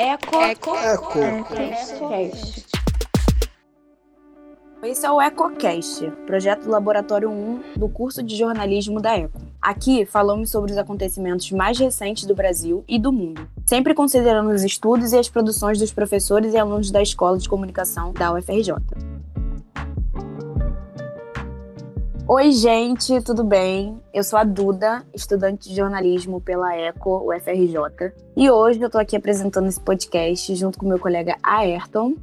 Eco. Eco. Eco. EcoCast. Esse é o EcoCast, projeto do Laboratório 1 do curso de jornalismo da Eco. Aqui falamos sobre os acontecimentos mais recentes do Brasil e do mundo, sempre considerando os estudos e as produções dos professores e alunos da Escola de Comunicação da UFRJ. Oi, gente, tudo bem? Eu sou a Duda, estudante de jornalismo pela ECO, UFRJ, e hoje eu tô aqui apresentando esse podcast junto com meu colega Ayrton.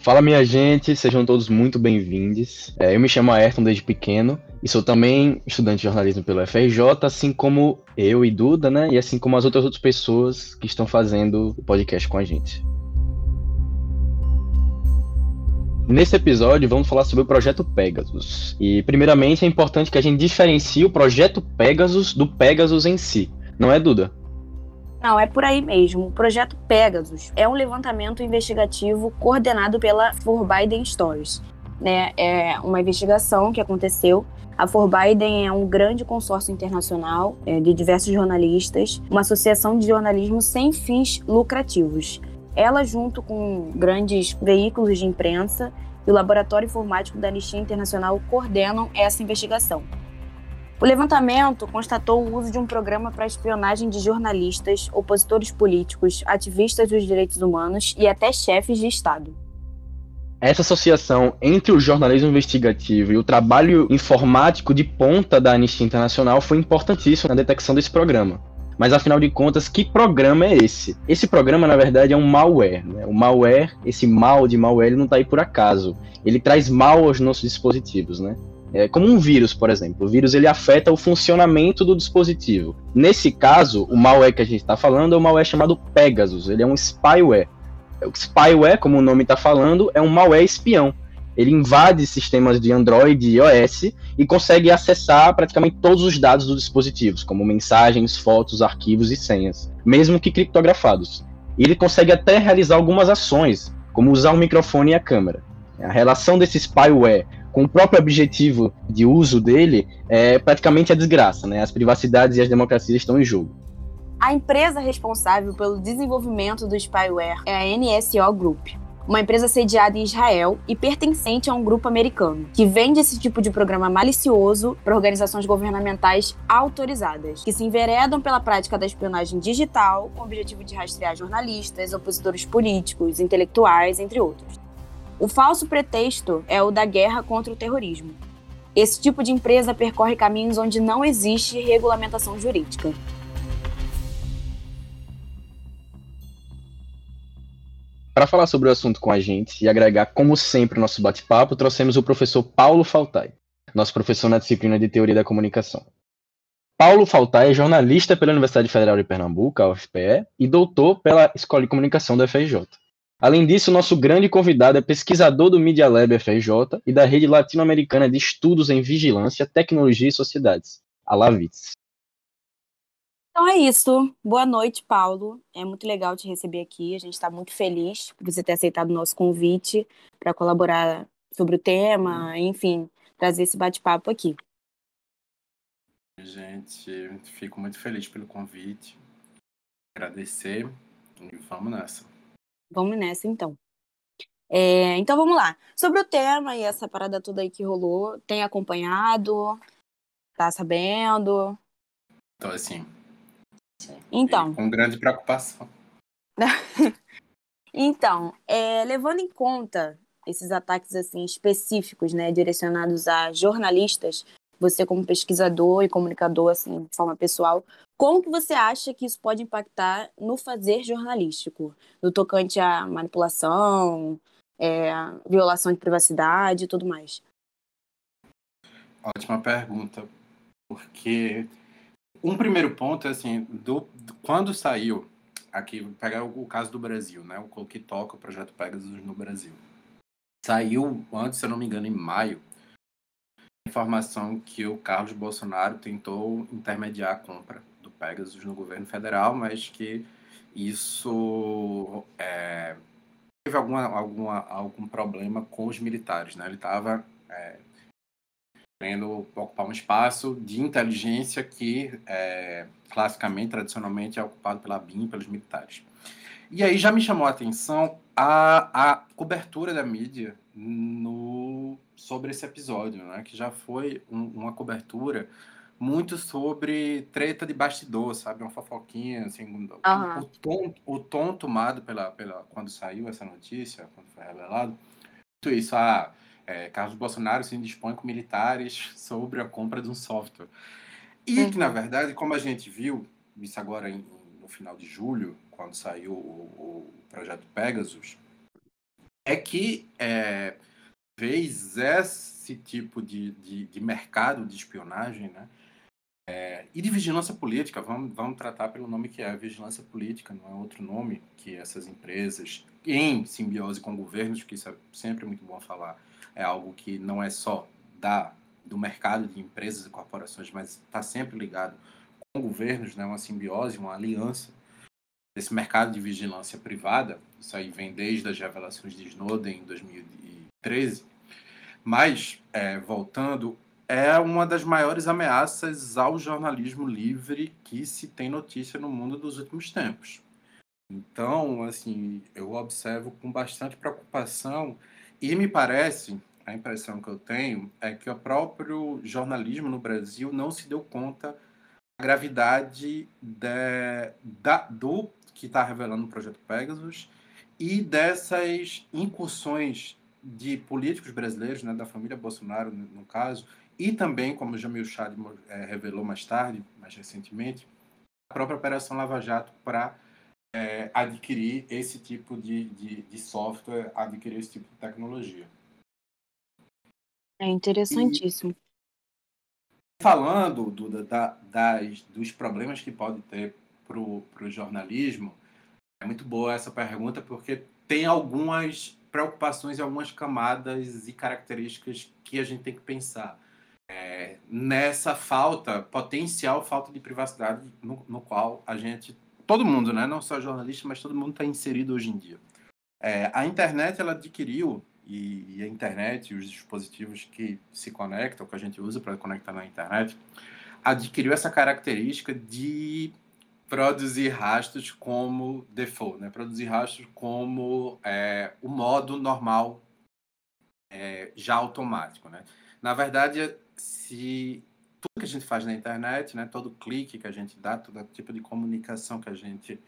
Fala, minha gente, sejam todos muito bem-vindos. É, eu me chamo Ayrton desde pequeno e sou também estudante de jornalismo pelo UFRJ, assim como eu e Duda, né? E assim como as outras outras pessoas que estão fazendo o podcast com a gente. Nesse episódio, vamos falar sobre o projeto Pegasus. E, primeiramente, é importante que a gente diferencie o projeto Pegasus do Pegasus em si. Não é, Duda? Não, é por aí mesmo. O projeto Pegasus é um levantamento investigativo coordenado pela For Biden Stories. Né? É uma investigação que aconteceu. A For Biden é um grande consórcio internacional é, de diversos jornalistas, uma associação de jornalismo sem fins lucrativos. Ela, junto com grandes veículos de imprensa e o Laboratório Informático da Anistia Internacional, coordenam essa investigação. O levantamento constatou o uso de um programa para espionagem de jornalistas, opositores políticos, ativistas dos direitos humanos e até chefes de Estado. Essa associação entre o jornalismo investigativo e o trabalho informático de ponta da Anistia Internacional foi importantíssima na detecção desse programa. Mas afinal de contas, que programa é esse? Esse programa, na verdade, é um malware. Né? O malware, esse mal de malware, ele não está aí por acaso. Ele traz mal aos nossos dispositivos, né? É como um vírus, por exemplo. O vírus ele afeta o funcionamento do dispositivo. Nesse caso, o malware que a gente está falando é um malware chamado Pegasus. Ele é um spyware. O spyware, como o nome está falando, é um malware espião. Ele invade sistemas de Android e iOS e consegue acessar praticamente todos os dados dos dispositivos, como mensagens, fotos, arquivos e senhas, mesmo que criptografados. E ele consegue até realizar algumas ações, como usar o microfone e a câmera. A relação desse spyware com o próprio objetivo de uso dele é praticamente a desgraça, né? As privacidades e as democracias estão em jogo. A empresa responsável pelo desenvolvimento do spyware é a NSO Group, uma empresa sediada em Israel e pertencente a um grupo americano, que vende esse tipo de programa malicioso para organizações governamentais autorizadas, que se enveredam pela prática da espionagem digital com o objetivo de rastrear jornalistas, opositores políticos, intelectuais, entre outros. O falso pretexto é o da guerra contra o terrorismo. Esse tipo de empresa percorre caminhos onde não existe regulamentação jurídica. Para falar sobre o assunto com a gente e agregar, como sempre, o nosso bate-papo, trouxemos o professor Paulo Faltai, nosso professor na disciplina de Teoria da Comunicação. Paulo Faltai é jornalista pela Universidade Federal de Pernambuco, a UFPE, e doutor pela Escola de Comunicação da FRJ. Além disso, nosso grande convidado é pesquisador do Media Lab FRJ e da Rede Latino-Americana de Estudos em Vigilância, Tecnologia e Sociedades, a LAVITS. Então é isso. Boa noite, Paulo. É muito legal te receber aqui. A gente está muito feliz por você ter aceitado o nosso convite para colaborar sobre o tema, enfim, trazer esse bate-papo aqui. Gente, fico muito feliz pelo convite. Agradecer e vamos nessa. Vamos nessa, então. É, então vamos lá. Sobre o tema e essa parada toda aí que rolou, tem acompanhado? Tá sabendo? Então, assim, Então, com grande preocupação. então é, levando em conta esses ataques assim específicos, né, direcionados a jornalistas, você como pesquisador e comunicador assim de forma pessoal, como que você acha que isso pode impactar no fazer jornalístico, no tocante à manipulação, é, violação de privacidade e tudo mais? Ótima pergunta, porque um primeiro ponto é assim, do, do- quando saiu aqui, pegar o, o caso do Brasil, né? O que toca o projeto Pegasus no Brasil. Saiu antes, se eu não me engano, em maio, informação que o Carlos Bolsonaro tentou intermediar a compra do Pegasus no governo federal, mas que isso é, teve alguma, alguma, algum problema com os militares, né? Ele estava querendo ocupar um espaço de inteligência que é, classicamente, tradicionalmente, é ocupado pela BIM, pelos militares. E aí já me chamou a atenção a, a cobertura da mídia no, sobre esse episódio, né? que já foi um, uma cobertura muito sobre treta de bastidor, sabe? Uma fofoquinha, assim, uhum. o, tom, o tom tomado pela, pela, quando saiu essa notícia, quando foi revelado, tudo isso, ah, é, Carlos Bolsonaro se dispõe com militares sobre a compra de um software. E uhum. que, na verdade, como a gente viu, isso agora em, no final de julho, quando saiu o, o projeto Pegasus, é que é, fez esse tipo de, de, de mercado de espionagem, né? É, e de vigilância política, vamos, vamos tratar pelo nome que é vigilância política, não é outro nome que essas empresas, em simbiose com governos, que isso é sempre muito bom falar, é algo que não é só da, do mercado de empresas e corporações, mas está sempre ligado com governos, né, uma simbiose, uma aliança desse mercado de vigilância privada. Isso aí vem desde as revelações de Snowden em 2013. Mas, é, voltando é uma das maiores ameaças ao jornalismo livre que se tem notícia no mundo dos últimos tempos. Então, assim, eu observo com bastante preocupação e me parece, a impressão que eu tenho é que o próprio jornalismo no Brasil não se deu conta da gravidade de, da, do que está revelando o projeto Pegasus e dessas incursões de políticos brasileiros, né, da família Bolsonaro, no caso, e também, como Jamil Chad é, revelou mais tarde, mais recentemente, a própria Operação Lava Jato para é, adquirir esse tipo de, de, de, software, adquirir esse tipo de tecnologia. É interessantíssimo. E, falando do, da, das, dos problemas que pode ter para o jornalismo, é muito boa essa pergunta, porque tem algumas preocupações e algumas camadas e características que a gente tem que pensar é, nessa falta, potencial falta de privacidade no, no, qual a gente, todo mundo, né, não só jornalista, mas todo mundo está inserido hoje em dia. É, a internet ela adquiriu e, e, a internet e os dispositivos que se conectam, que a gente usa para conectar na internet, adquiriu essa característica de produzir rastros como default, né? Produzir rastros como é, o modo normal é, já automático, né? Na verdade, se tudo que a gente faz na internet, né, todo clique que a gente dá, todo tipo de comunicação que a gente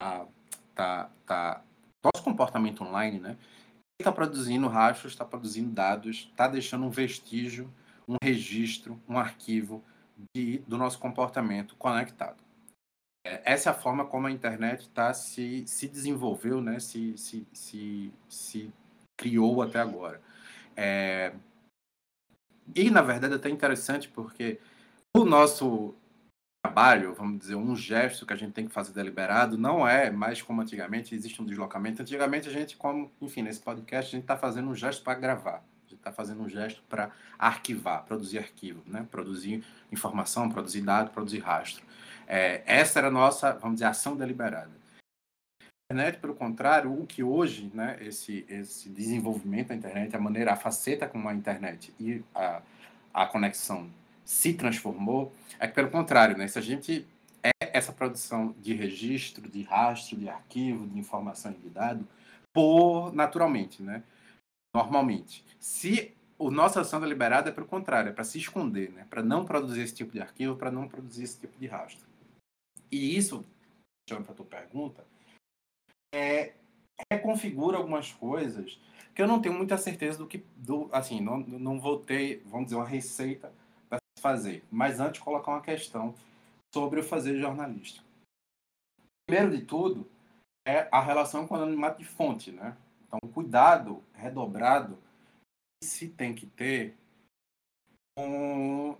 ah, tá, tá, nosso comportamento online, né, está produzindo rastros, está produzindo dados, está deixando um vestígio, um registro, um arquivo de, do nosso comportamento conectado. É, essa é a forma como a internet tá, se, se desenvolveu, né, se, se, se, se criou até agora. É, e, na verdade, é até interessante porque o nosso trabalho, vamos dizer, um gesto que a gente tem que fazer deliberado, não é mais como antigamente, existe um deslocamento. Antigamente a gente, como, enfim, nesse podcast, a gente está fazendo um gesto para gravar. A gente está fazendo um gesto para arquivar, produzir arquivo, né? produzir informação, produzir dado, produzir rastro. É, essa era a nossa, vamos dizer, ação deliberada internet, pelo contrário, o que hoje, né, esse, esse desenvolvimento da internet, a maneira, a faceta como a internet e a, a conexão se transformou, é que, pelo contrário, né, se a gente é essa produção de registro, de rastro, de arquivo, de informação e de dado, por naturalmente, né, normalmente. Se o nossa ação deliberada é pelo contrário, é para se esconder, né, para não produzir esse tipo de arquivo, para não produzir esse tipo de rastro. E isso, para a tua pergunta, é, reconfigura algumas coisas que eu não tenho muita certeza do que, do, assim, não, não vou ter, vamos dizer, uma receita para fazer. Mas antes, colocar uma questão sobre o fazer jornalista. Primeiro de tudo, é a relação com o anonimato de fonte, né? Então, cuidado redobrado se tem que ter com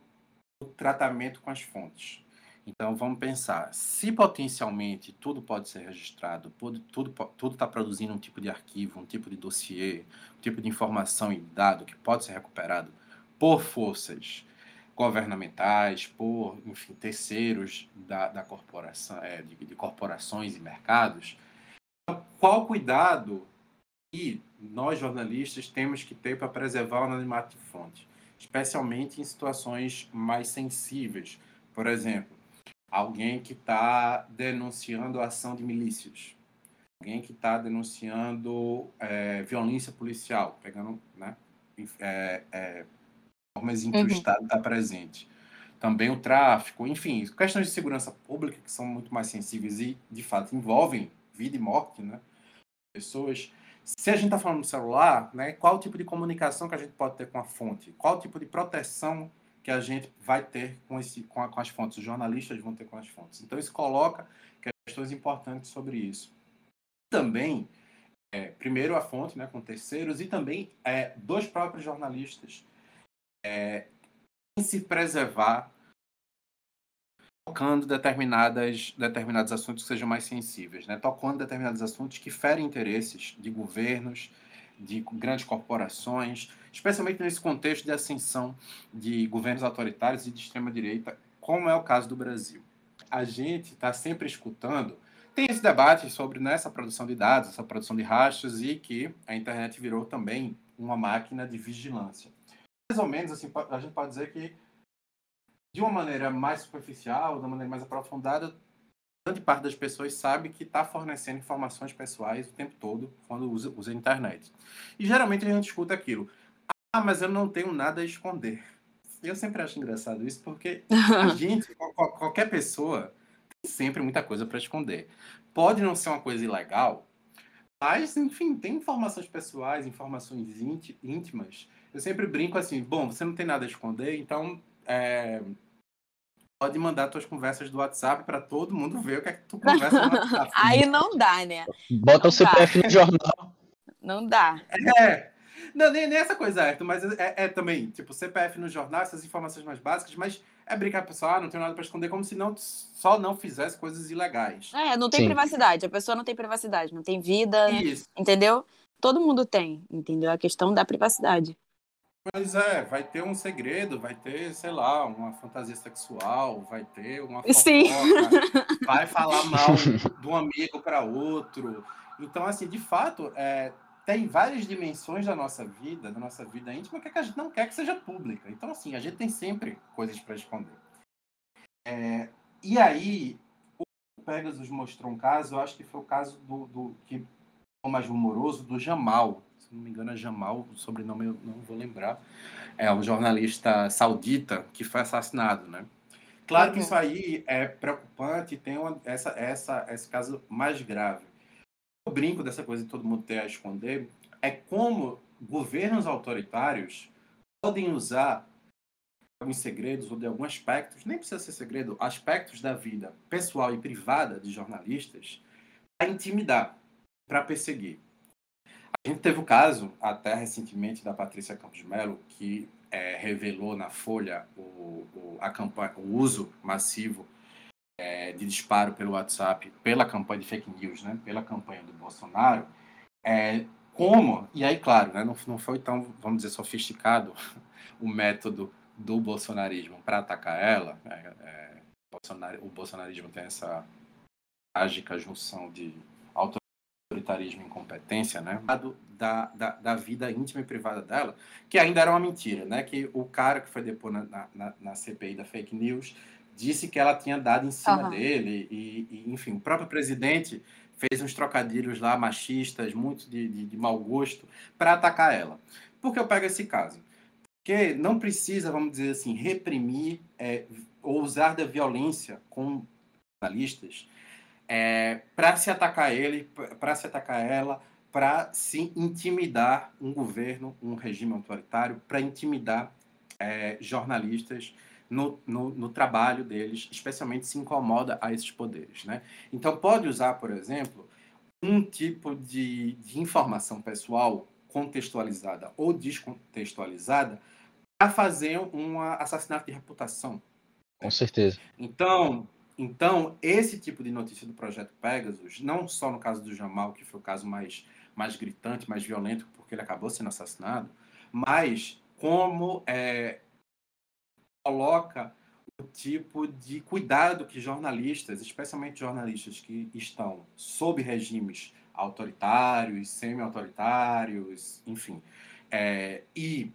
o tratamento com as fontes. Então vamos pensar, se potencialmente tudo pode ser registrado, tudo está produzindo um tipo de arquivo, um tipo de dossiê, um tipo de informação e dado que pode ser recuperado por forças governamentais, por enfim terceiros da, da corporação, é, de, de corporações e mercados, qual cuidado que nós jornalistas temos que ter para preservar o anonimato de fonte? especialmente em situações mais sensíveis. Por exemplo, alguém que está denunciando a ação de milícias, alguém que está denunciando é, violência policial, pegando né, é, é, formas em que uhum. o Estado está presente. Também o tráfico, enfim, questões de segurança pública que são muito mais sensíveis e, de fato, envolvem vida e morte, né? Pessoas. Se a gente está falando do celular, né, qual o tipo de comunicação que a gente pode ter com a fonte? Qual o tipo de proteção que a gente vai ter com, esse, com, a, com as fontes? Os jornalistas vão ter com as fontes. Então, isso coloca questões importantes sobre isso. Também, é, primeiro a fonte, né, com terceiros, e também é, dos próprios jornalistas é, em se preservar tocando determinadas, determinados assuntos que sejam mais sensíveis, né? tocando determinados assuntos que ferem interesses de governos, de grandes corporações, especialmente nesse contexto de ascensão de governos autoritários e de extrema-direita, como é o caso do Brasil. A gente está sempre escutando, tem esse debate sobre né, essa produção de dados, essa produção de rastros, e que a internet virou também uma máquina de vigilância. Mais ou menos, assim, a gente pode dizer que de uma maneira mais superficial, de uma maneira mais aprofundada, grande parte das pessoas sabe que está fornecendo informações pessoais o tempo todo quando usa, usa a internet. E geralmente a gente escuta aquilo. Ah, mas eu não tenho nada a esconder. Eu sempre acho engraçado isso, porque a gente, qualquer pessoa, tem sempre muita coisa para esconder. Pode não ser uma coisa ilegal, mas, enfim, tem informações pessoais, informações íntimas. Eu sempre brinco assim: bom, você não tem nada a esconder, então é, pode mandar tuas conversas do WhatsApp para todo mundo ver o que é que tu conversa no WhatsApp. Aí não dá, né? Bota não o CPF dá. no jornal. Não dá. É. Não, nem, nem essa coisa, Arthur, mas é, é, também, tipo, CPF no jornal, essas informações mais básicas, mas é brincar pessoal, ah, não tem nada para esconder, como se não, só não fizesse coisas ilegais. É, não tem Sim. privacidade, a pessoa não tem privacidade, não tem vida, Isso. entendeu? Todo mundo tem, entendeu? A questão da privacidade. Pois é, vai ter um segredo, vai ter, sei lá, uma fantasia sexual, vai ter uma fofoca, Sim. vai falar mal de um amigo para outro. Então, assim, de fato, é, tem várias dimensões da nossa vida, da nossa vida íntima, que a gente não quer que seja pública. Então, assim, a gente tem sempre coisas para esconder. É, e aí, o Pegasus mostrou um caso, eu acho que foi o caso do, do que mais rumoroso, do Jamal, se não me engano é Jamal, o sobrenome eu não vou lembrar, é um jornalista saudita que foi assassinado, né? Claro uhum. que isso aí é preocupante, tem uma, essa, essa, esse caso mais grave. O brinco dessa coisa de todo mundo ter a esconder é como governos autoritários podem usar alguns segredos ou de alguns aspectos, nem precisa ser segredo, aspectos da vida pessoal e privada de jornalistas para intimidar, para perseguir. A gente teve o caso, até recentemente, da Patrícia Campos Melo, que é, revelou na Folha o, o, campanha, o uso massivo é, de disparo pelo WhatsApp pela campanha de fake news, né, pela campanha do Bolsonaro. É, como, e aí, claro, né, não, não foi tão, vamos dizer, sofisticado o método do bolsonarismo para atacar ela. É, é, o bolsonarismo tem essa trágica junção de autoritarismo e incompetência, né? Da, da, da vida íntima e privada dela, que ainda era uma mentira, né? Que o cara que foi depor na, na, na CPI da fake news disse que ela tinha dado em cima uhum. dele, e, e, enfim, o próprio presidente fez uns trocadilhos lá machistas, muito de, de, de mau gosto, para atacar ela. Por que eu pego esse caso? Porque não precisa, vamos dizer assim, reprimir é, ou usar da violência com jornalistas é, para se atacar ele, para se atacar ela, para se intimidar um governo, um regime autoritário, para intimidar é, jornalistas no, no, no, trabalho deles, especialmente se incomoda a esses poderes. Né? Então, pode usar, por exemplo, um tipo de, de informação pessoal contextualizada ou descontextualizada para fazer um assassinato de reputação. Com certeza. Então, então, esse tipo de notícia do projeto Pegasus, não só no caso do Jamal, que foi o caso mais, mais gritante, mais violento, porque ele acabou sendo assassinado, mas como é, coloca o tipo de cuidado que jornalistas, especialmente jornalistas que estão sob regimes autoritários, semi-autoritários, enfim, é, e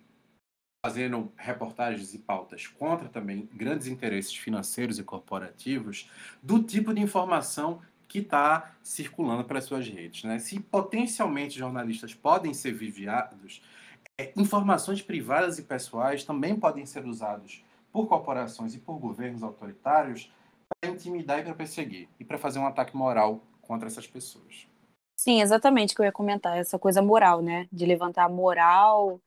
fazendo reportagens e pautas contra também grandes interesses financeiros e corporativos do tipo de informação que está circulando pelas suas redes. Né? Se potencialmente jornalistas podem ser vigiados, é, informações privadas e pessoais também podem ser usadas por corporações e por governos autoritários para intimidar e para perseguir e para fazer um ataque moral contra essas pessoas. Sim, exatamente o que eu ia comentar, essa coisa moral, né? De levantar a moral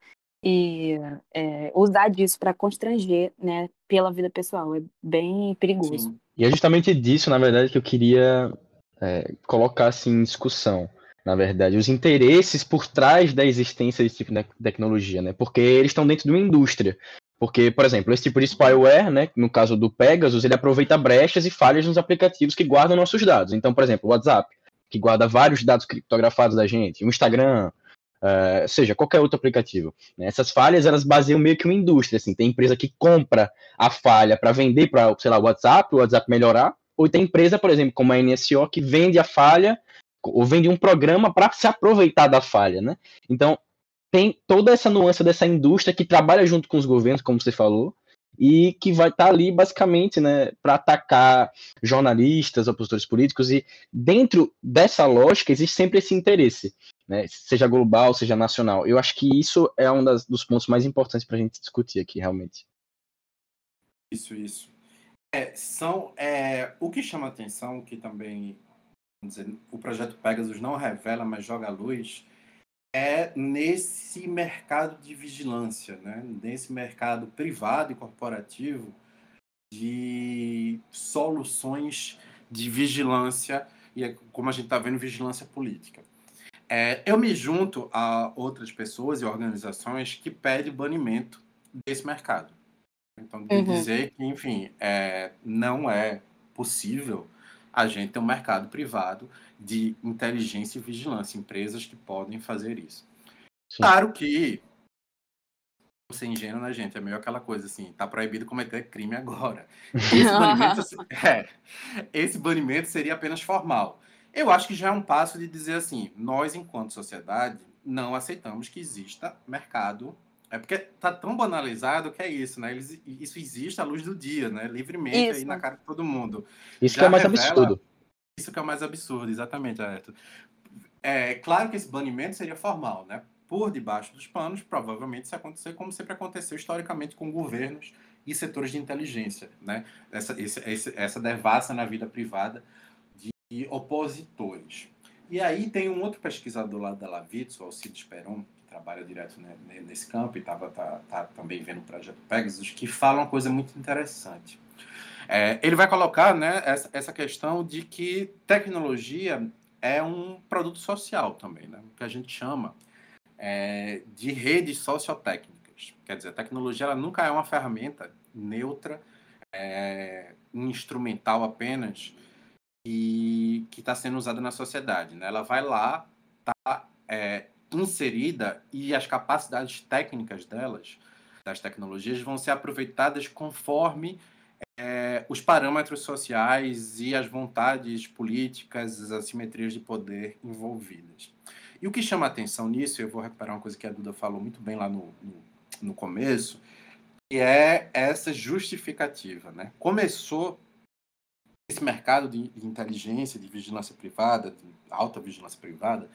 e é, usar disso para constranger, né? Pela vida pessoal. É bem perigoso. Sim. E é justamente disso, na verdade, que eu queria é, colocar assim, em discussão. Na verdade, os interesses por trás da existência desse tipo de tecnologia, né? Porque eles estão dentro de uma indústria. Porque, por exemplo, esse tipo de spyware, né, no caso do Pegasus, ele aproveita brechas e falhas nos aplicativos que guardam nossos dados. Então, por exemplo, o WhatsApp, que guarda vários dados criptografados da gente, o Instagram, uh, seja, qualquer outro aplicativo. Né? Essas falhas, elas baseiam meio que uma indústria, assim, tem empresa que compra a falha para vender para, sei lá, o WhatsApp, o WhatsApp melhorar, ou tem empresa, por exemplo, como a NSO, que vende a falha, ou vende um programa para se aproveitar da falha, né? Então, tem toda essa nuance dessa indústria que trabalha junto com os governos, como você falou, e que vai estar tá ali basicamente né, para atacar jornalistas, opositores políticos, e dentro dessa lógica existe sempre esse interesse, né, seja global, seja nacional. Eu acho que isso é um das, dos pontos mais importantes para a gente discutir aqui, realmente. Isso, isso. É, são, é, o que chama atenção, que também dizer, o projeto Pegasus não revela, mas joga à luz, é nesse mercado de vigilância, né? nesse mercado privado e corporativo de soluções de vigilância, e como a gente está vendo, vigilância política. É, eu me junto a outras pessoas e organizações que pedem banimento desse mercado. Então, de uhum. dizer que, enfim, é, não é possível a gente ter um mercado privado de inteligência e vigilância, empresas que podem fazer isso. Sim. Claro que ser ingênuo, né, gente? É meio aquela coisa assim, tá proibido cometer crime agora. Esse banimento, é, esse banimento seria apenas formal. Eu acho que já é um passo de dizer assim, nós, enquanto sociedade, não aceitamos que exista mercado. É porque tá tão banalizado que é isso, né? isso existe à luz do dia, né? Livremente isso. aí na cara de todo mundo. Isso já que é mais revela... absurdo. Isso que é o mais absurdo, exatamente, Ayrton. É claro que esse banimento seria formal, né? Por debaixo dos panos, provavelmente isso acontecer como sempre aconteceu historicamente com governos e setores de inteligência, né? Essa, esse, essa devassa na vida privada de opositores. E aí tem um outro pesquisador lá da Lavitz, o Alcides Peron, que trabalha direto nesse campo e estava tá, tá também vendo o projeto Pegasus, que fala uma coisa muito interessante. É, ele vai colocar né, essa, essa questão de que tecnologia é um produto social também, né? que a gente chama é, de redes sociotécnicas. Quer dizer, a tecnologia ela nunca é uma ferramenta neutra, é, instrumental apenas, e que está sendo usada na sociedade. Né? Ela vai lá, está é, inserida e as capacidades técnicas delas, das tecnologias, vão ser aproveitadas conforme é, os parâmetros sociais e as vontades políticas, as assimetrias de poder envolvidas. E o que chama atenção nisso, eu vou recuperar uma coisa que a Duda falou muito bem lá no, no, no começo, que é essa justificativa. Né? Começou esse mercado de inteligência, de vigilância privada, de alta vigilância privada,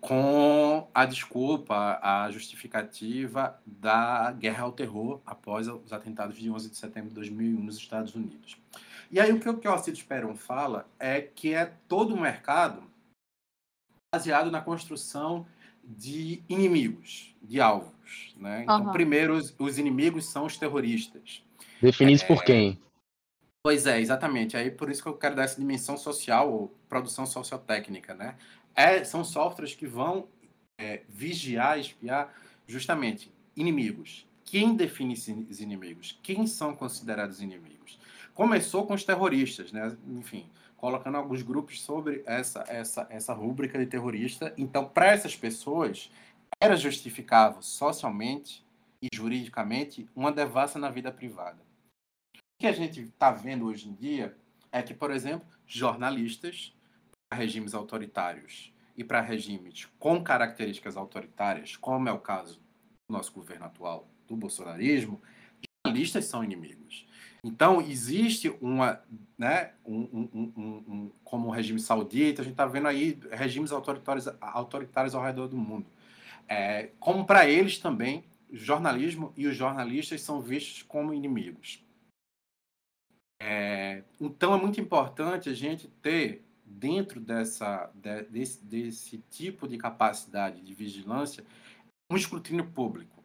com a desculpa, a justificativa da guerra ao terror após os atentados de 11 de setembro de 2001 nos Estados Unidos. E aí o que o Alcides Peron fala é que é todo um mercado baseado na construção de inimigos, de alvos. Né? Então, uhum. primeiro, os, os, inimigos são os terroristas. Definidos é, por quem? Pois é, exatamente. Aí por isso que eu quero dar essa dimensão social, ou produção sociotécnica, né? é, são softwares que vão é, vigiar, espiar justamente inimigos. Quem define esses inimigos? Quem são considerados inimigos? Começou com os terroristas, né? Enfim, colocando alguns grupos sobre essa, essa, essa rúbrica de terrorista. Então, para essas pessoas, era justificável socialmente e juridicamente uma devassa na vida privada. Que a gente está vendo hoje em dia é que, por exemplo, jornalistas regimes autoritários e para regimes com características autoritárias, como é o caso do nosso governo atual, do bolsonarismo, jornalistas são inimigos. Então, existe uma, né, um, um, um, um como o regime saudita, a gente está vendo aí regimes autoritários, autoritários ao redor do mundo. É, como para eles também, o jornalismo e os jornalistas são vistos como inimigos. É, então, é muito importante a gente ter, dentro dessa, de, desse, desse tipo de capacidade de vigilância, um escrutínio público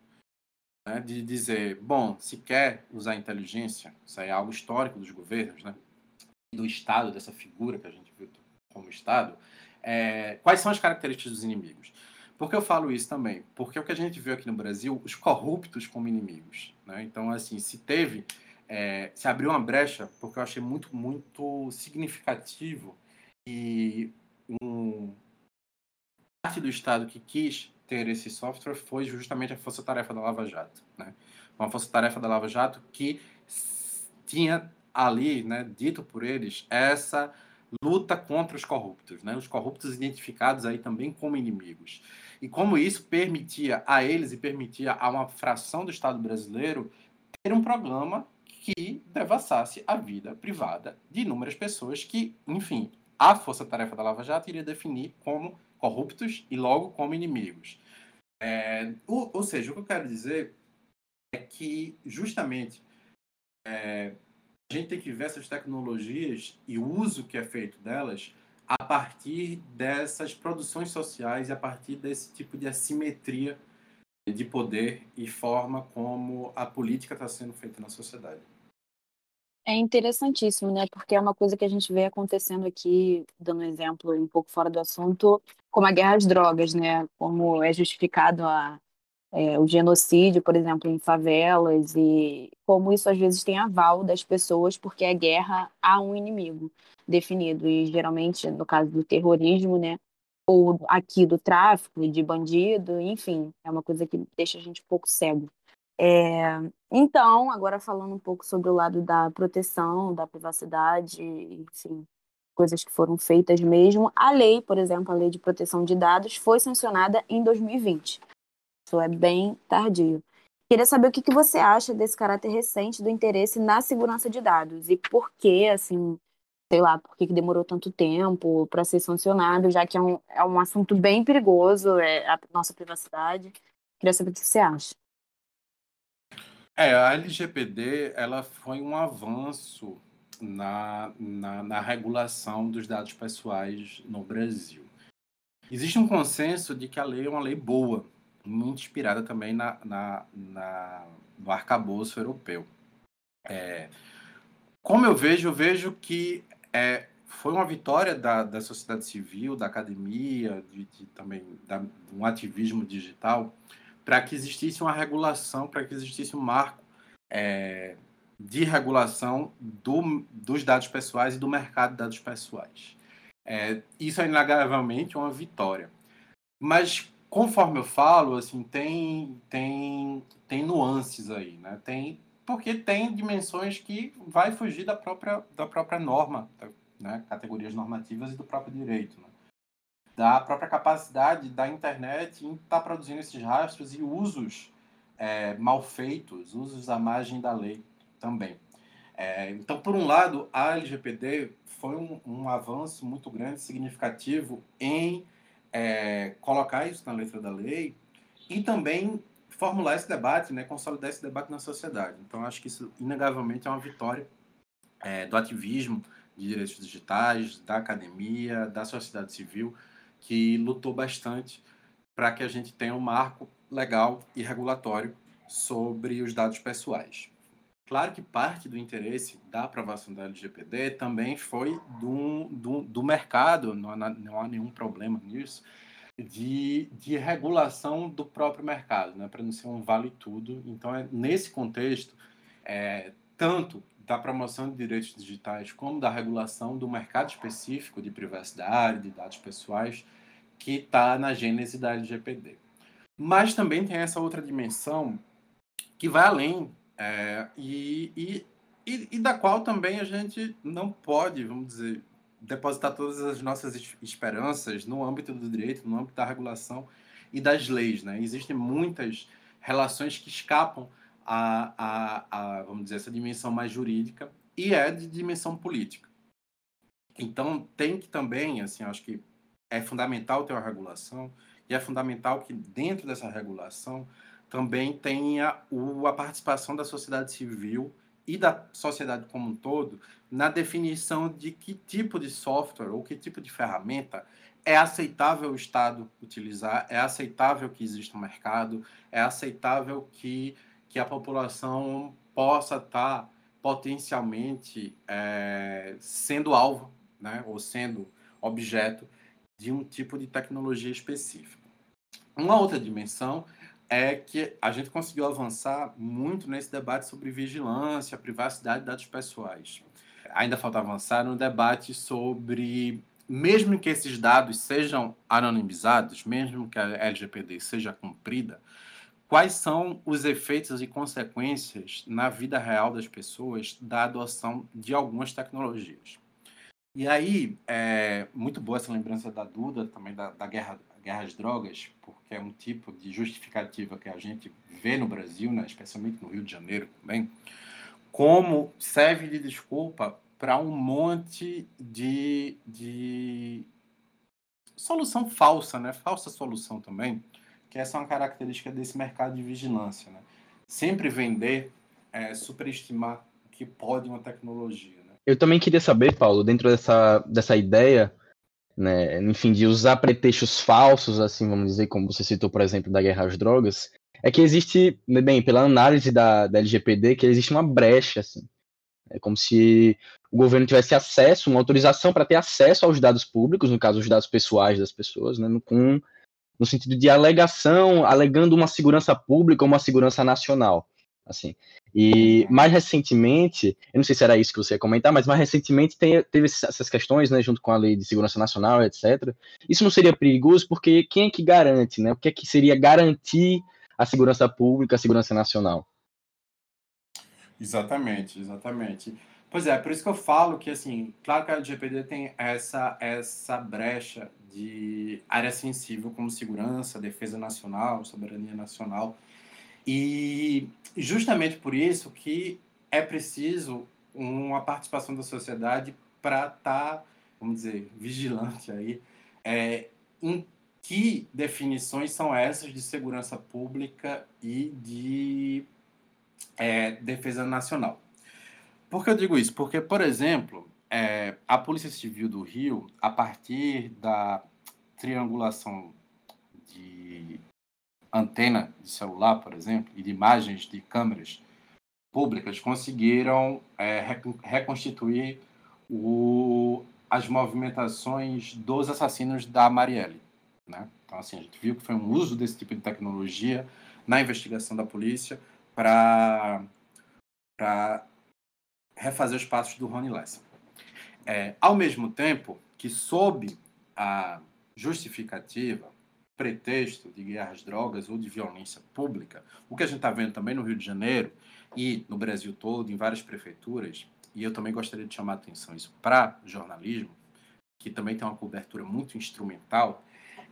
né, de dizer, bom, se quer usar inteligência, isso é algo histórico dos governos, né, do Estado, dessa figura que a gente viu como Estado, é, quais são as características dos inimigos? Por que eu falo isso também? Porque o que a gente viu aqui no Brasil, os corruptos como inimigos. Né? Então, assim, se teve, é, se abriu uma brecha, porque eu achei muito, muito significativo e um parte do Estado que quis ter esse software foi justamente a força-tarefa da Lava Jato. Né? Uma força-tarefa da Lava Jato que tinha ali, né, dito por eles, essa luta contra os corruptos, né? os corruptos identificados aí também como inimigos. E como isso permitia a eles e permitia a uma fração do Estado brasileiro ter um programa que devassasse a vida privada de inúmeras pessoas que, enfim, a força-tarefa da Lava Jato iria definir como corruptos e logo como inimigos. É, ou, ou, seja, o que eu quero dizer é que justamente é, a gente tem que ver essas tecnologias e o uso que é feito delas a partir dessas produções sociais e a partir desse tipo de assimetria de poder e forma como a política está sendo feita na sociedade. É interessantíssimo, né? Porque é uma coisa que a gente vê acontecendo aqui, dando um exemplo um pouco fora do assunto, como a guerra às drogas, né? Como é justificado a, é, o genocídio, por exemplo, em favelas, e como isso às vezes tem aval das pessoas, porque é guerra a um inimigo definido. E geralmente, no caso do terrorismo, né? Ou aqui do tráfico, de bandido, enfim, é uma coisa que deixa a gente um pouco cego. É, então, agora falando um pouco sobre o lado da proteção, da privacidade, enfim, coisas que foram feitas mesmo. A lei, por exemplo, a lei de proteção de dados, foi sancionada em 2020. Isso é bem tardio. Queria saber o que, que você acha desse caráter recente do interesse na segurança de dados e por que, assim, sei lá, por que, que demorou tanto tempo para ser sancionado, já que é um, é um assunto bem perigoso, é a nossa privacidade. Queria saber o que você acha. É, a LGPD ela foi um avanço na, na, na, regulação dos dados pessoais no Brasil. Existe um consenso de que a lei é uma lei boa, muito inspirada também na, na, na no arcabouço europeu. É, como eu vejo, eu vejo que é, foi uma vitória da, da sociedade civil, da academia, de, de também da, de um ativismo digital, para que existisse uma regulação, para que existisse um marco é, de regulação do, dos dados pessoais e do mercado de dados pessoais. É, isso é inegavelmente uma vitória. Mas, conforme eu falo, assim, tem, tem, tem nuances aí, né? Tem, porque tem dimensões que vai fugir da própria, da própria norma, né? categorias normativas e do próprio direito. Né? da própria capacidade da internet em estar tá produzindo esses rastros e usos é, mal feitos, usos à margem da lei também. É, então, por um lado, a LGPD foi um, um avanço muito grande, significativo em é, colocar isso na letra da lei e também formular esse debate, né, consolidar esse debate na sociedade. Então, acho que isso, inegavelmente, é uma vitória é, do ativismo de direitos digitais, da academia, da sociedade civil, que lutou bastante para que a gente tenha um marco legal e regulatório sobre os dados pessoais. Claro que parte do interesse da aprovação da LGPD também foi do, do, do mercado, não há, não há nenhum problema nisso, de, de regulação do próprio mercado, né, para não ser um vale-tudo. Então, é, nesse contexto, é, tanto da promoção de direitos digitais como da regulação do mercado específico de privacidade, de dados pessoais, que está na gênese da LGPD. Mas também tem essa outra dimensão que vai além é, e, e, e, e, da qual também a gente não pode, vamos dizer, depositar todas as nossas esperanças no âmbito do direito, no âmbito da regulação e das leis. Né? Existem muitas relações que escapam a, a, a, vamos dizer, essa dimensão mais jurídica e é de dimensão política. Então, tem que também, assim, acho que é fundamental ter uma regulação e é fundamental que dentro dessa regulação também tenha o, a participação da sociedade civil e da sociedade como um todo na definição de que tipo de software ou que tipo de ferramenta é aceitável o Estado utilizar, é aceitável que exista um mercado, é aceitável que, que a população possa estar tá potencialmente é, sendo alvo, né, ou sendo objeto de um tipo de tecnologia específica. Uma outra dimensão é que a gente conseguiu avançar muito nesse debate sobre vigilância, privacidade de dados pessoais. Ainda falta avançar no debate sobre, mesmo que esses dados sejam anonimizados, mesmo que a LGPD seja cumprida, quais são os efeitos e consequências na vida real das pessoas da adoção de algumas tecnologias. E aí, é muito boa essa lembrança da Duda, também da, da guerra guerra às drogas, porque é um tipo de justificativa que a gente vê no Brasil, né, especialmente no Rio de Janeiro também, como serve de desculpa para um monte de, de solução falsa, né? Falsa solução também, que essa é uma característica desse mercado de vigilância, né? Sempre vender, é, superestimar que pode uma tecnologia. Né? Eu também queria saber, Paulo, dentro dessa, dessa ideia né, enfim, de usar pretextos falsos, assim, vamos dizer, como você citou, por exemplo, da guerra às drogas, é que existe, bem, pela análise da, da LGPD, que existe uma brecha, assim. É como se o governo tivesse acesso, uma autorização para ter acesso aos dados públicos, no caso, os dados pessoais das pessoas, né, com, no sentido de alegação, alegando uma segurança pública ou uma segurança nacional, assim. E mais recentemente, eu não sei se era isso que você ia comentar, mas mais recentemente tem, teve essas questões, né, junto com a lei de segurança nacional, etc. Isso não seria perigoso porque quem é que garante, né? O que é que seria garantir a segurança pública, a segurança nacional? Exatamente, exatamente. Pois é, por isso que eu falo que, assim, claro que a LGPD tem essa, essa brecha de área sensível como segurança, defesa nacional, soberania nacional, e justamente por isso que é preciso uma participação da sociedade para estar, tá, vamos dizer, vigilante aí, é, em que definições são essas de segurança pública e de é, defesa nacional. Por que eu digo isso? Porque, por exemplo, é, a Polícia Civil do Rio, a partir da triangulação antena de celular, por exemplo, e de imagens de câmeras públicas, conseguiram é, reconstituir o, as movimentações dos assassinos da Marielle. Né? Então, assim, a gente viu que foi um uso desse tipo de tecnologia na investigação da polícia para refazer os passos do Rony Lessa. É, ao mesmo tempo que, sob a justificativa pretexto de guerra às drogas ou de violência pública, o que a gente está vendo também no Rio de Janeiro e no Brasil todo, em várias prefeituras, e eu também gostaria de chamar a atenção isso para jornalismo, que também tem uma cobertura muito instrumental,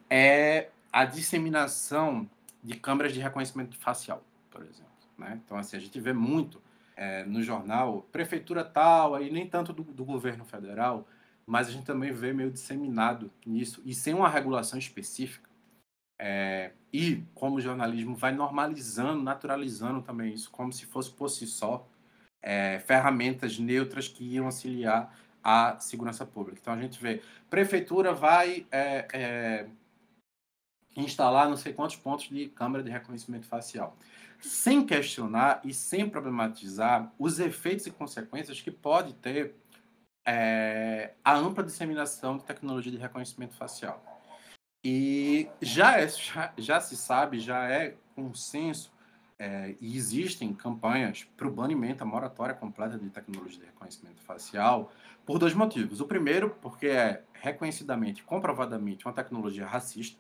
é a disseminação de câmeras de reconhecimento facial, por exemplo. Né? Então, assim, a gente vê muito é, no jornal, prefeitura tal, aí nem tanto do, do governo federal, mas a gente também vê meio disseminado nisso, e sem uma regulação específica, é, e como o jornalismo vai normalizando, naturalizando também isso, como se fosse por si só é, ferramentas neutras que iam auxiliar a segurança pública. Então a gente vê, prefeitura vai é, é, instalar não sei quantos pontos de câmera de reconhecimento facial, sem questionar e sem problematizar os efeitos e consequências que pode ter é, a ampla disseminação de tecnologia de reconhecimento facial. E já, é, já, já se sabe, já é consenso, é, e existem campanhas para o banimento, a moratória completa de tecnologia de reconhecimento facial, por dois motivos. O primeiro, porque é reconhecidamente, comprovadamente, uma tecnologia racista.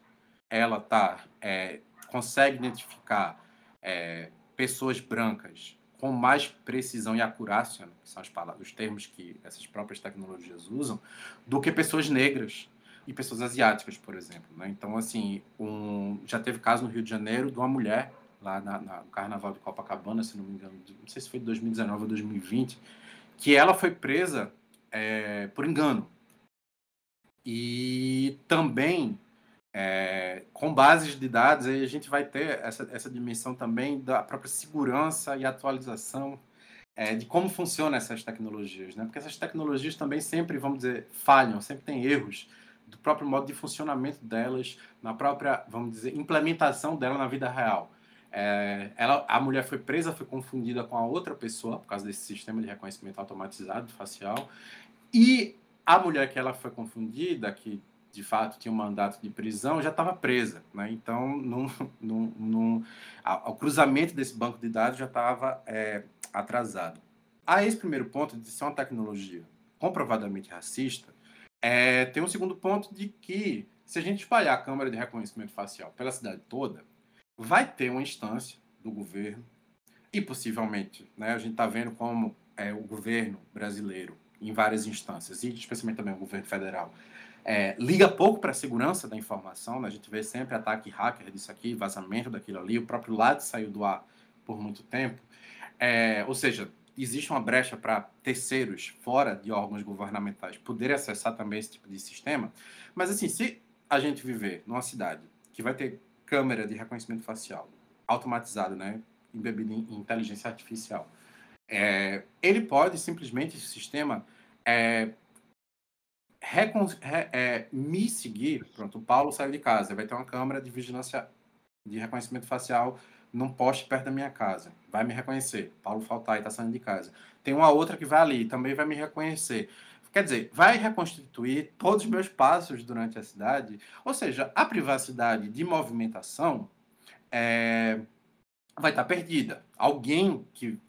Ela tá, é, consegue identificar é, pessoas brancas com mais precisão e acurácia, que são as palavras, os termos que essas próprias tecnologias usam, do que pessoas negras e pessoas asiáticas, por exemplo. Né? Então, assim, um, já teve caso no Rio de Janeiro de uma mulher lá na, na, no Carnaval de Copacabana, se não me engano, não sei se foi de 2019 ou 2020, que ela foi presa é, por engano. E também, é, com bases de dados, aí a gente vai ter essa, essa dimensão também da própria segurança e atualização é, de como funcionam essas tecnologias, né? Porque essas tecnologias também sempre, vamos dizer, falham, sempre tem erros do próprio modo de funcionamento delas, na própria, vamos dizer, implementação dela na vida real. É, ela, a mulher foi presa, foi confundida com a outra pessoa por causa desse sistema de reconhecimento automatizado facial. E a mulher que ela foi confundida, que de fato tinha um mandato de prisão, já estava presa. Né? Então, num, num, num, a, o cruzamento desse banco de dados já estava é, atrasado. A esse primeiro ponto de ser uma tecnologia comprovadamente racista, é, tem um segundo ponto de que se a gente espalhar a câmera de reconhecimento facial pela cidade toda, vai ter uma instância do governo e possivelmente, né, a gente está vendo como é, o governo brasileiro, em várias instâncias, e especialmente também o governo federal, é, liga pouco para a segurança da informação, né? a gente vê sempre ataque hacker disso aqui, vazamento daquilo ali, o próprio lado saiu do ar por muito tempo, é, ou seja, existe uma brecha para terceiros fora de órgãos governamentais poderem acessar também esse tipo de sistema, mas assim, se a gente viver numa cidade que vai ter câmera de reconhecimento facial automatizado, né, embebido em inteligência artificial, é, ele pode simplesmente, esse sistema, é, é, me seguir. Pronto, o Paulo saiu de casa, vai ter uma câmera de vigilância de reconhecimento facial num poste perto da minha casa. Vai me reconhecer. Paulo Faltai está saindo de casa. Tem uma outra que vai ali, também vai me reconhecer. Quer dizer, vai reconstituir todos os meus passos durante a cidade. Ou seja, a privacidade de movimentação é, vai estar perdida. Alguém que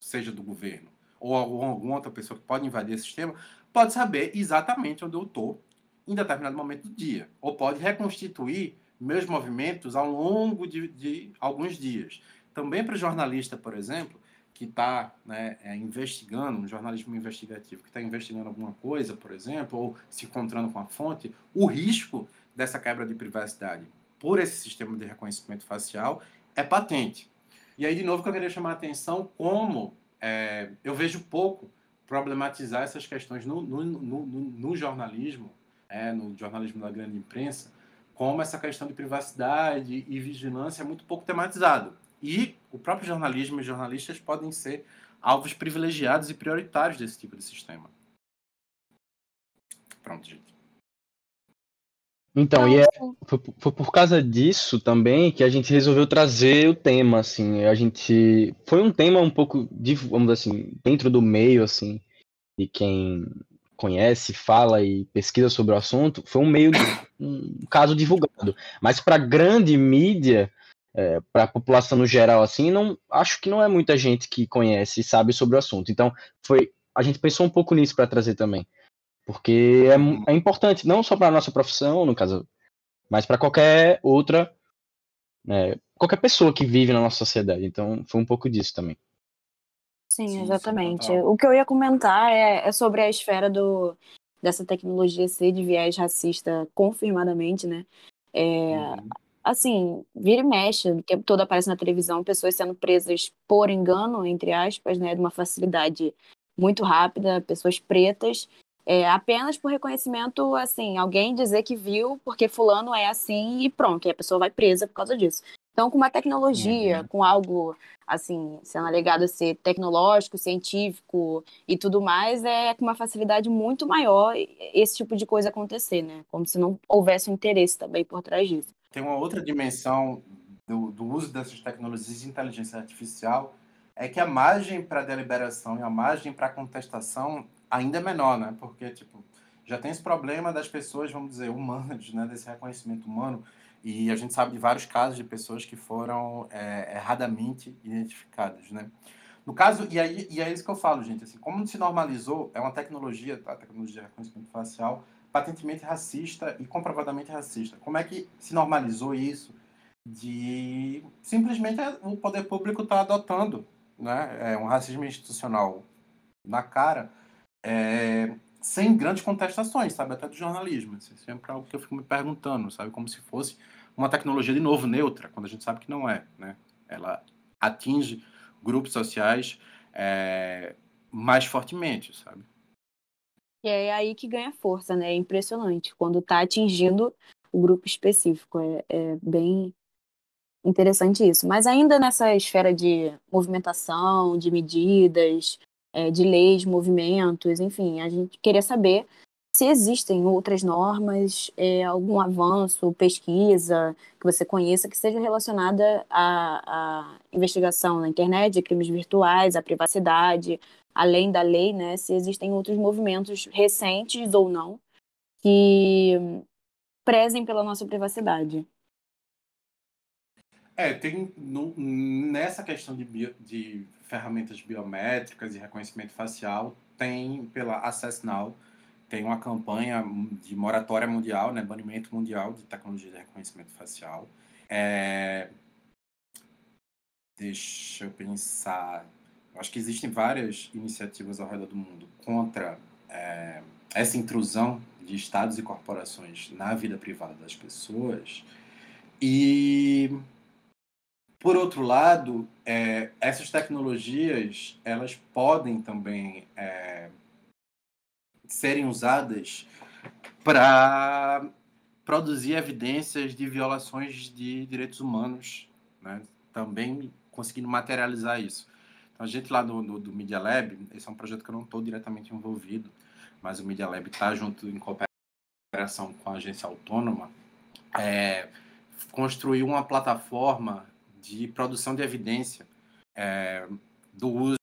seja do governo, ou alguma outra pessoa que pode invadir esse sistema, pode saber exatamente onde eu estou em determinado momento do dia. Ou pode reconstituir meus movimentos ao longo de, de alguns dias. Também para o jornalista, por exemplo, que está né, é, investigando, um jornalismo investigativo, que está investigando alguma coisa, por exemplo, ou se encontrando com a fonte, o risco dessa quebra de privacidade por esse sistema de reconhecimento facial é patente. E aí, de novo, que eu queria chamar a atenção como é, eu vejo pouco problematizar essas questões no, no, no, no jornalismo, é, no jornalismo da grande imprensa, como essa questão de privacidade e vigilância é muito pouco tematizado. E o próprio jornalismo e jornalistas podem ser alvos privilegiados e prioritários desse tipo de sistema. Pronto, gente. Então, e é, foi, foi, por causa disso também que a gente resolveu trazer o tema, assim, a gente, foi um tema um pouco, de, vamos dizer assim, dentro do meio, assim, de quem conhece, fala e pesquisa sobre o assunto, foi um meio, um caso divulgado, mas para grande mídia, é, para a população no geral, assim, não, acho que não é muita gente que conhece e sabe sobre o assunto, então, foi, a gente pensou um pouco nisso para trazer também. Porque é, é importante, não só para nossa profissão, no caso, mas para qualquer outra, né, qualquer pessoa que vive na nossa sociedade. Então, foi um pouco disso também. Sim, exatamente. Sim, o que eu ia comentar é, é, sobre a esfera do, dessa tecnologia ser de viés racista confirmadamente, né? É, uhum. Assim, vira e mexe, o tempo todo aparece na televisão pessoas sendo presas por engano, entre aspas, né? De uma facilidade muito rápida, pessoas pretas é, apenas por reconhecimento, assim, alguém dizer que viu porque fulano é assim e pronto, e a pessoa vai presa por causa disso. Então, com uma tecnologia, uhum. com algo, assim, sendo alegado a ser tecnológico, científico e tudo mais, é com uma facilidade muito maior esse tipo de coisa acontecer, né? Como se não houvesse um interesse também por trás disso. Tem uma outra dimensão do, do uso dessas tecnologias de inteligência artificial, é que a margem para deliberação e a margem para contestação ainda é menor, né? Porque, tipo, já tem esse problema das pessoas, vamos dizer, humanas, né? Desse reconhecimento humano. E a gente sabe de vários casos de pessoas que foram é, erradamente identificadas, né? No caso, e, aí, e é isso que eu falo, gente, assim, como se normalizou, é uma tecnologia, a tecnologia de reconhecimento facial, patentemente racista e comprovadamente racista. Como é que se normalizou isso de simplesmente o poder público está adotando né, é um racismo institucional na cara, é, sem grandes contestações, sabe? Até do jornalismo. Isso é sempre algo que eu fico me perguntando, sabe? Como se fosse uma tecnologia, de novo, neutra, quando a gente sabe que não é, né? ela atinge grupos sociais é, mais fortemente, sabe? E é aí que ganha força, né? É impressionante. Quando está atingindo o grupo específico. É, é, bem interessante isso. Mas ainda nessa esfera de movimentação, de medidas, é, de leis, movimentos, enfim, a gente queria saber se existem outras normas, é, algum avanço, pesquisa que você conheça que seja relacionada à, à investigação na internet, crimes virtuais, à privacidade, além da lei, né? Se existem outros movimentos recentes ou não que prezem pela nossa privacidade. É, tem no, nessa questão de, bio, de ferramentas biométricas e reconhecimento facial, tem pela Access Now, tem uma campanha de moratória mundial, né, banimento mundial de tecnologia de reconhecimento facial. É, deixa eu pensar. Eu acho que existem várias iniciativas ao redor do mundo contra é, essa intrusão de estados e corporações na vida privada das pessoas. E, por outro lado, é, essas tecnologias elas podem também é, serem usadas para produzir evidências de violações de direitos humanos, né? também conseguindo materializar isso. Então, a gente lá do, do, do Media Lab, esse é um projeto que eu não estou diretamente envolvido, mas o Media Lab está junto em cooperação com a agência autônoma, é, construiu uma plataforma de produção de evidência é, do uso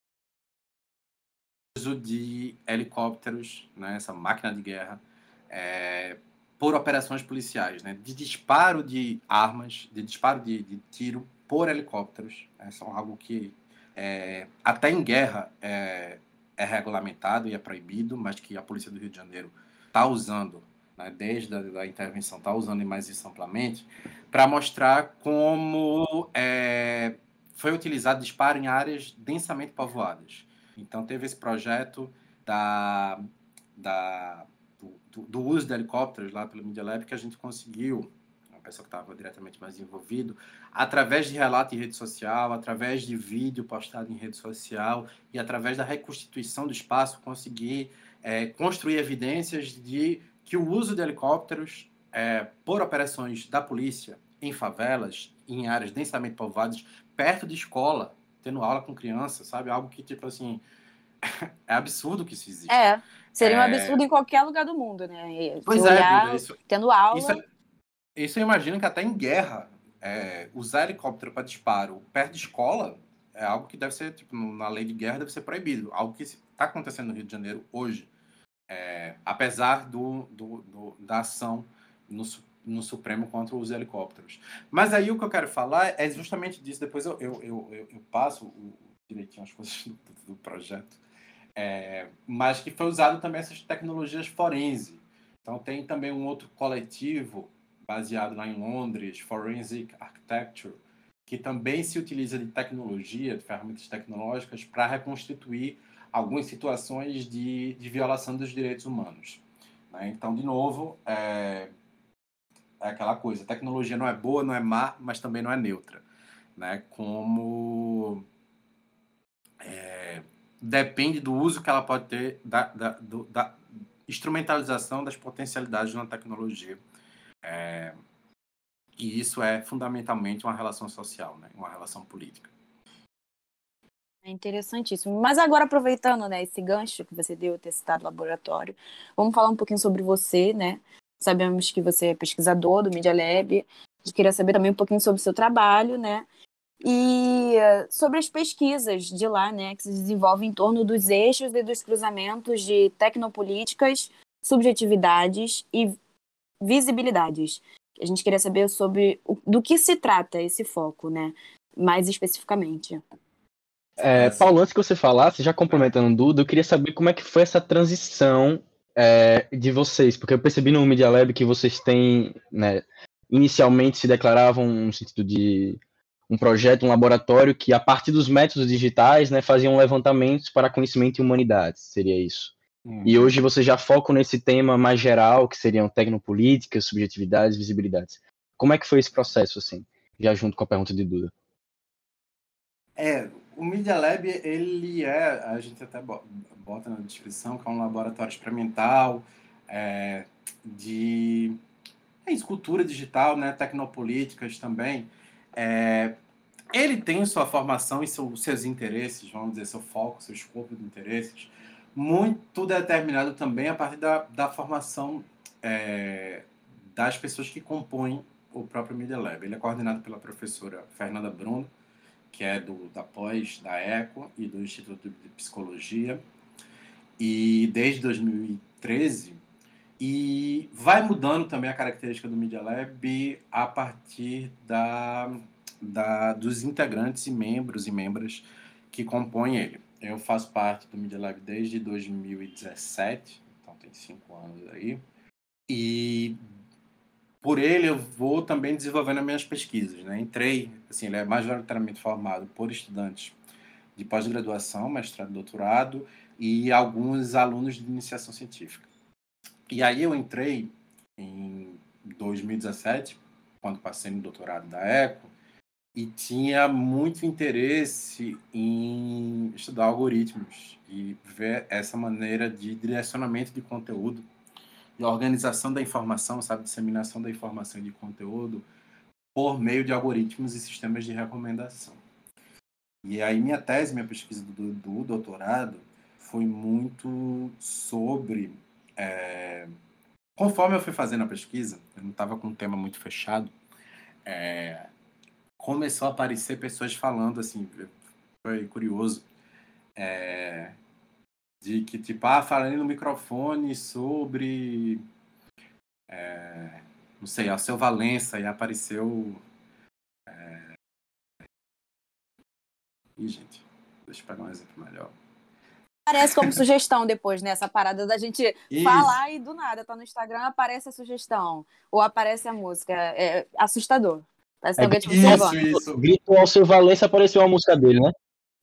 de helicópteros, né, essa máquina de guerra, é, por operações policiais, né, de disparo de armas, de disparo de, de tiro por helicópteros. Né, são algo que é, até em guerra é, é regulamentado e é proibido, mas que a Polícia do Rio de Janeiro está usando, né, desde a intervenção, está usando isso amplamente, para mostrar como é, foi utilizado disparo em áreas densamente povoadas. Então, teve esse projeto da, da, do, do uso de helicópteros lá pelo Media Lab que a gente conseguiu pessoa que estava diretamente mais envolvido, através de relato em rede social, através de vídeo postado em rede social e através da reconstituição do espaço, conseguir é, construir evidências de que o uso de helicópteros é, por operações da polícia em favelas, em áreas densamente povoadas, perto de escola, tendo aula com criança, sabe? Algo que, tipo assim, é absurdo que isso existe. É, seria um é. absurdo em qualquer lugar do mundo, né? Pois é, olhar, é, isso, tendo aula. Isso é, isso eu imagino que até em guerra, é, usar helicóptero para disparo perto de escola é algo que deve ser, tipo, na lei de guerra deve ser proibido. Algo que está acontecendo no Rio de Janeiro hoje. É, apesar do, do, do, da ação no, no Supremo contra os helicópteros. Mas aí o que eu quero falar é justamente disso. Depois eu, eu, eu, eu passo o, direitinho as coisas do, do projeto. É, mas que foi usado também essas tecnologias forense. Então tem também um outro coletivo baseado lá em Londres, Forensic Architecture, que também se utiliza de tecnologia, de ferramentas tecnológicas, para reconstituir algumas situações de, de violação dos direitos humanos. Né? Então, de novo, é, é aquela coisa: a tecnologia não é boa, não é má, mas também não é neutra. Né? Como é, depende do uso que ela pode ter da, da, do, da instrumentalização das potencialidades de uma tecnologia é, e isso é fundamentalmente uma relação social, né? uma relação política. É interessantíssimo. Mas agora, aproveitando né, esse gancho que você deu, ter citado laboratório, vamos falar um pouquinho sobre você, né? Sabemos que você é pesquisador do Media Lab. Eu queria saber também um pouquinho sobre o seu trabalho, né? E sobre as pesquisas de lá, né, que se desenvolvem em torno dos eixos e dos cruzamentos de tecnopolíticas, subjetividades e visibilidades. A gente queria saber sobre o, do que se trata esse foco, né? Mais especificamente. É, Paulo, antes que você falasse, já complementando Duda, eu queria saber como é que foi essa transição é, de vocês, porque eu percebi no Media Lab que vocês têm, né, inicialmente se declaravam no sentido de um projeto, um laboratório que, a partir dos métodos digitais, né, faziam levantamentos para conhecimento e humanidades, seria isso. Uhum. E hoje você já foca nesse tema mais geral, que seriam tecnopolíticas, subjetividades, visibilidades. Como é que foi esse processo, assim, já junto com a pergunta de Duda? É, o Media Lab, ele é, a gente até bota na descrição, que é um laboratório experimental é, de é, escultura digital, né, tecnopolíticas também. É, ele tem sua formação e seu, seus interesses, vamos dizer, seu foco, seu escopo de interesses, muito determinado também a partir da, da formação é, das pessoas que compõem o próprio Media Lab. Ele é coordenado pela professora Fernanda Bruno, que é do, da pós, da ECO e do Instituto de Psicologia, e desde 2013, e vai mudando também a característica do Media Lab a partir da, da, dos integrantes e membros e membras que compõem ele. Eu faço parte do Media Lab desde 2017, então tem cinco anos aí. E por ele eu vou também desenvolvendo as minhas pesquisas. Né? Entrei, assim, ele é majoritariamente formado por estudantes de pós-graduação, mestrado, doutorado e alguns alunos de iniciação científica. E aí eu entrei em 2017, quando passei no doutorado da ECO, e tinha muito interesse em estudar algoritmos e ver essa maneira de direcionamento de conteúdo de organização da informação, sabe, disseminação da informação e de conteúdo por meio de algoritmos e sistemas de recomendação. E aí minha tese, minha pesquisa do, do doutorado foi muito sobre é, conforme eu fui fazendo a pesquisa, eu não estava com um tema muito fechado, é, começou a aparecer pessoas falando assim, foi curioso, é, de que, tipo, ah, falando no microfone sobre. É, não sei, a seu Valença e apareceu. É... Ih, gente, deixa eu pegar um exemplo melhor. Aparece como sugestão depois, né? Essa parada da gente Isso. falar e do nada, tá no Instagram, aparece a sugestão. Ou aparece a música. É assustador. Parece é, tipo, isso, isso. Grito ao seu Valença apareceu a música dele, né?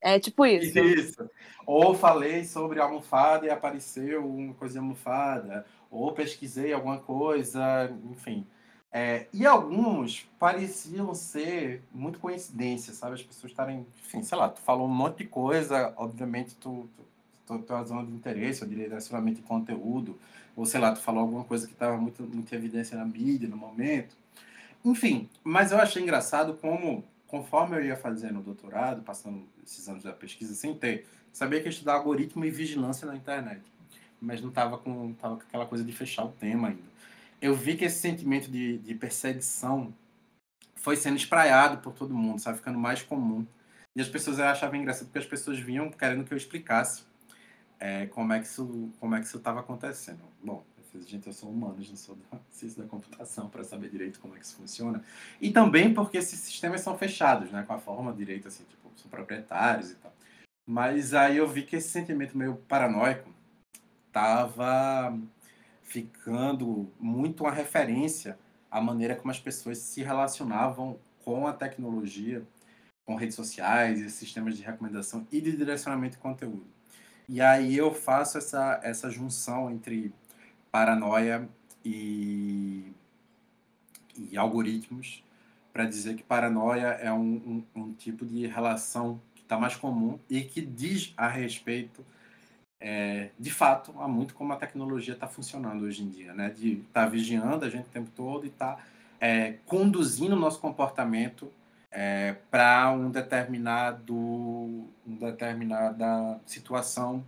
É tipo isso. Isso. Ou falei sobre almofada e apareceu uma coisa de almofada. Ou pesquisei alguma coisa, enfim. É, e alguns pareciam ser muito coincidência, sabe? As pessoas estarem, enfim, sei lá, tu falou um monte de coisa, obviamente tu, tu, tu, tua zona de interesse, ou direcionamento de conteúdo, ou sei lá, tu falou alguma coisa que estava muito, muito evidência na mídia no momento. Enfim, mas eu achei engraçado como conforme eu ia fazendo o doutorado, passando esses anos da pesquisa sem ter, sabia que ia estudar algoritmo e vigilância na internet, mas não estava com, tava com aquela coisa de fechar o tema ainda. Eu vi que esse sentimento de, de perseguição foi sendo espraiado por todo mundo, sabe, ficando mais comum. E as pessoas achavam engraçado porque as pessoas vinham querendo que eu explicasse é, como é que isso como é que isso estava acontecendo. Bom, gente, eu sou humano, não sou da ciência da computação para saber direito como é que isso funciona. E também porque esses sistemas são fechados, né, com a forma direito, assim, tipo, são proprietários e tal. Mas aí eu vi que esse sentimento meio paranoico estava ficando muito uma referência à maneira como as pessoas se relacionavam com a tecnologia, com redes sociais e sistemas de recomendação e de direcionamento de conteúdo. E aí eu faço essa, essa junção entre paranoia e, e algoritmos para dizer que paranoia é um, um, um tipo de relação que está mais comum e que diz a respeito, é, de fato, a muito como a tecnologia está funcionando hoje em dia, né? De estar tá vigiando a gente o tempo todo e estar tá, é, conduzindo o nosso comportamento é, para um determinado, uma determinada situação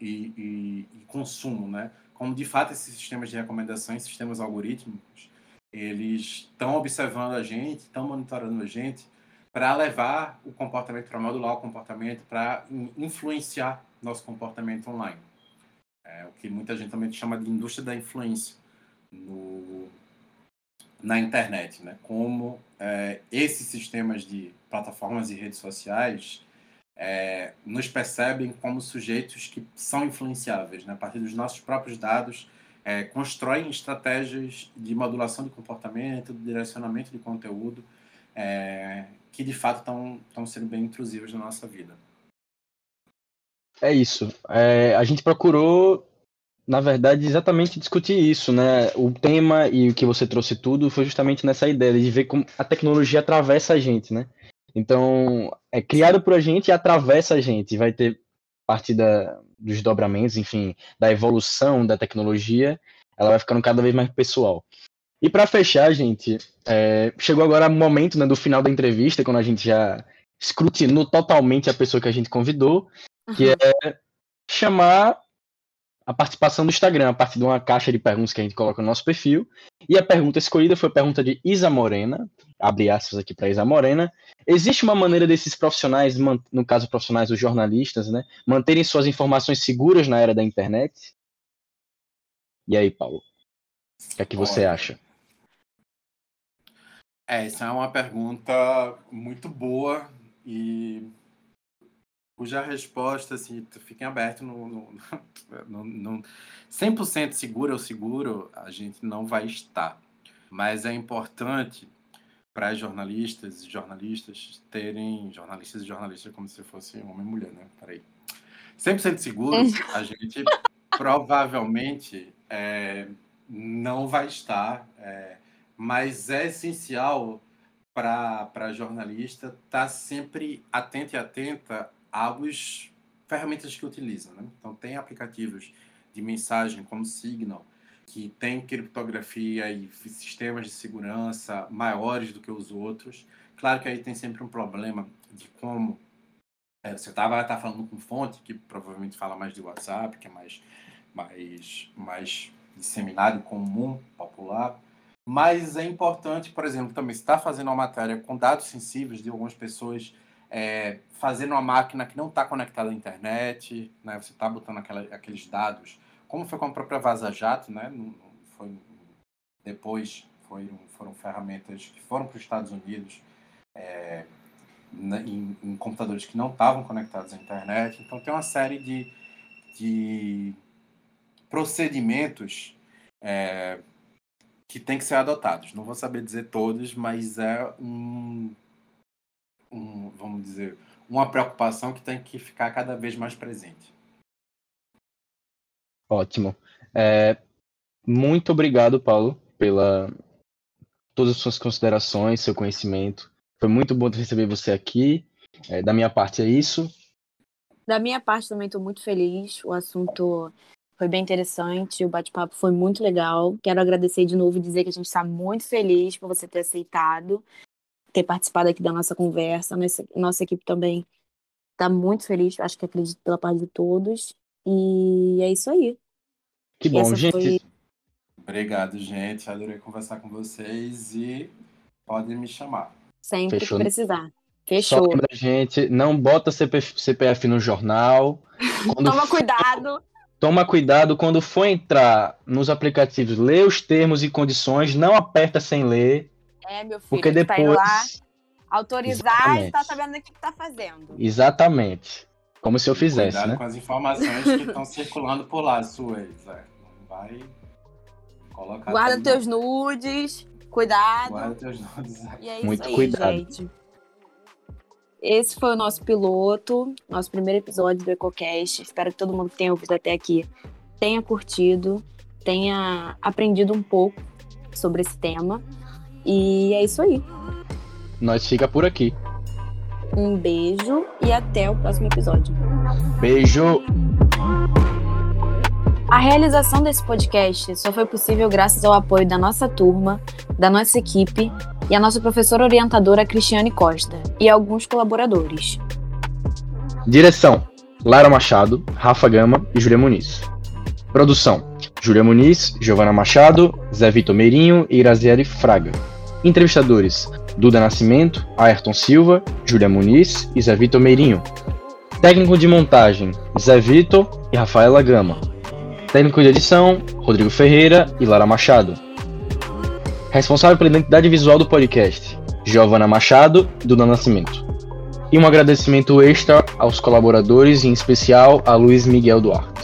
e, e, e consumo, né? Como de fato esses sistemas de recomendações, sistemas algorítmicos, eles estão observando a gente, estão monitorando a gente para levar o comportamento, para modular o comportamento, para influenciar nosso comportamento online. É o que muita gente também chama de indústria da influência no, na internet, né? Como é, esses sistemas de plataformas e redes sociais é, nos percebem como sujeitos que são influenciáveis, né? a partir dos nossos próprios dados, é, constroem estratégias de modulação de comportamento, de direcionamento de conteúdo, é, que de fato estão sendo bem intrusivas na nossa vida. É isso. É, a gente procurou, na verdade, exatamente discutir isso, né? O tema e o que você trouxe tudo foi justamente nessa ideia de ver como a tecnologia atravessa a gente, né? Então, é criado por a gente e atravessa a gente. Vai ter parte da, dos dobramentos, enfim, da evolução da tecnologia, ela vai ficando cada vez mais pessoal. E para fechar, gente, é, chegou agora o momento né, do final da entrevista, quando a gente já escrutinou totalmente a pessoa que a gente convidou, que uhum. é chamar a participação do Instagram a partir de uma caixa de perguntas que a gente coloca no nosso perfil. E a pergunta escolhida foi a pergunta de Isa Morena, abre aspas aqui para Isa Morena. Existe uma maneira desses profissionais, no caso profissionais os jornalistas, né, manterem suas informações seguras na era da internet? E aí, Paulo? O que é que você Olha, acha? É, essa é uma pergunta muito boa e cuja resposta, assim, fiquem abertos no, no, no, no 100% seguro ou seguro, a gente não vai estar. Mas é importante para jornalistas e jornalistas terem, jornalistas e jornalistas como se fosse homem e mulher, né? Peraí. 100% seguro, a gente provavelmente é, não vai estar, é, mas é essencial para jornalista estar tá sempre atento e atenta às ferramentas que utiliza. Né? Então, tem aplicativos de mensagem como Signal, que tem criptografia e sistemas de segurança maiores do que os outros. Claro que aí tem sempre um problema de como é, você tá, vai estar tá falando com fonte que provavelmente fala mais de WhatsApp, que é mais, mais, mais disseminado, comum, popular. Mas é importante, por exemplo, também está fazendo uma matéria com dados sensíveis de algumas pessoas é, fazendo uma máquina que não está conectada à internet, né? Você está botando aquela, aqueles dados, como foi com a própria Vaza Jato, né? Foi, depois foram, foram ferramentas que foram para os Estados Unidos é, em, em, computadores que não estavam conectados à internet. Então tem uma série de, de procedimentos é, que tem que ser adotados. Não vou saber dizer todos, mas é um um, vamos dizer, uma preocupação que tem que ficar cada vez mais presente. Ótimo. É, muito obrigado, Paulo, pela todas as suas considerações, seu conhecimento. Foi muito bom receber você aqui. É, da minha parte é isso. Da minha parte também estou muito feliz. O assunto foi bem interessante, o bate-papo foi muito legal. Quero agradecer de novo e dizer que a gente está muito feliz por você ter aceitado ter participado aqui da nossa conversa. Nossa, nossa equipe também está muito feliz, acho que acredito pela parte de todos. E é isso aí. Que bom, gente. Foi... Obrigado, gente. Adorei conversar com vocês e podem me chamar. Sempre Fechou. que precisar. Fechou. Só lembra, gente, não bota CPF, CPF no jornal. Toma for... cuidado. Toma cuidado quando for entrar nos aplicativos, lê os termos e condições, não aperta sem ler. É, meu filho, Porque depois... tá indo lá autorizar Exatamente. e tá sabendo o que tá fazendo. Exatamente. Como se eu fizesse, Cuidado né? com as informações que estão circulando por lá, suas. Vai colocar. Guarda teus nudes, cuidado. Guarda teus nudes. E é isso Muito aí, cuidado. gente. Esse foi o nosso piloto, nosso primeiro episódio do EcoCast. Espero que todo mundo que tenha ouvido até aqui tenha curtido, tenha aprendido um pouco sobre esse tema. E é isso aí. Nós fica por aqui. Um beijo e até o próximo episódio. Beijo! A realização desse podcast só foi possível graças ao apoio da nossa turma, da nossa equipe e a nossa professora orientadora Cristiane Costa e alguns colaboradores. Direção: Lara Machado, Rafa Gama e Júlia Muniz. Produção: Júlia Muniz, Giovana Machado, Zé Vitor Meirinho e Iraziele Fraga. Entrevistadores: Duda Nascimento, Ayrton Silva, Júlia Muniz e Zé Vitor Meirinho. Técnico de montagem: Zé Vitor e Rafaela Gama. Técnico de edição: Rodrigo Ferreira e Lara Machado. Responsável pela identidade visual do podcast: Giovana Machado e Duda Nascimento. E um agradecimento extra aos colaboradores, em especial a Luiz Miguel Duarte.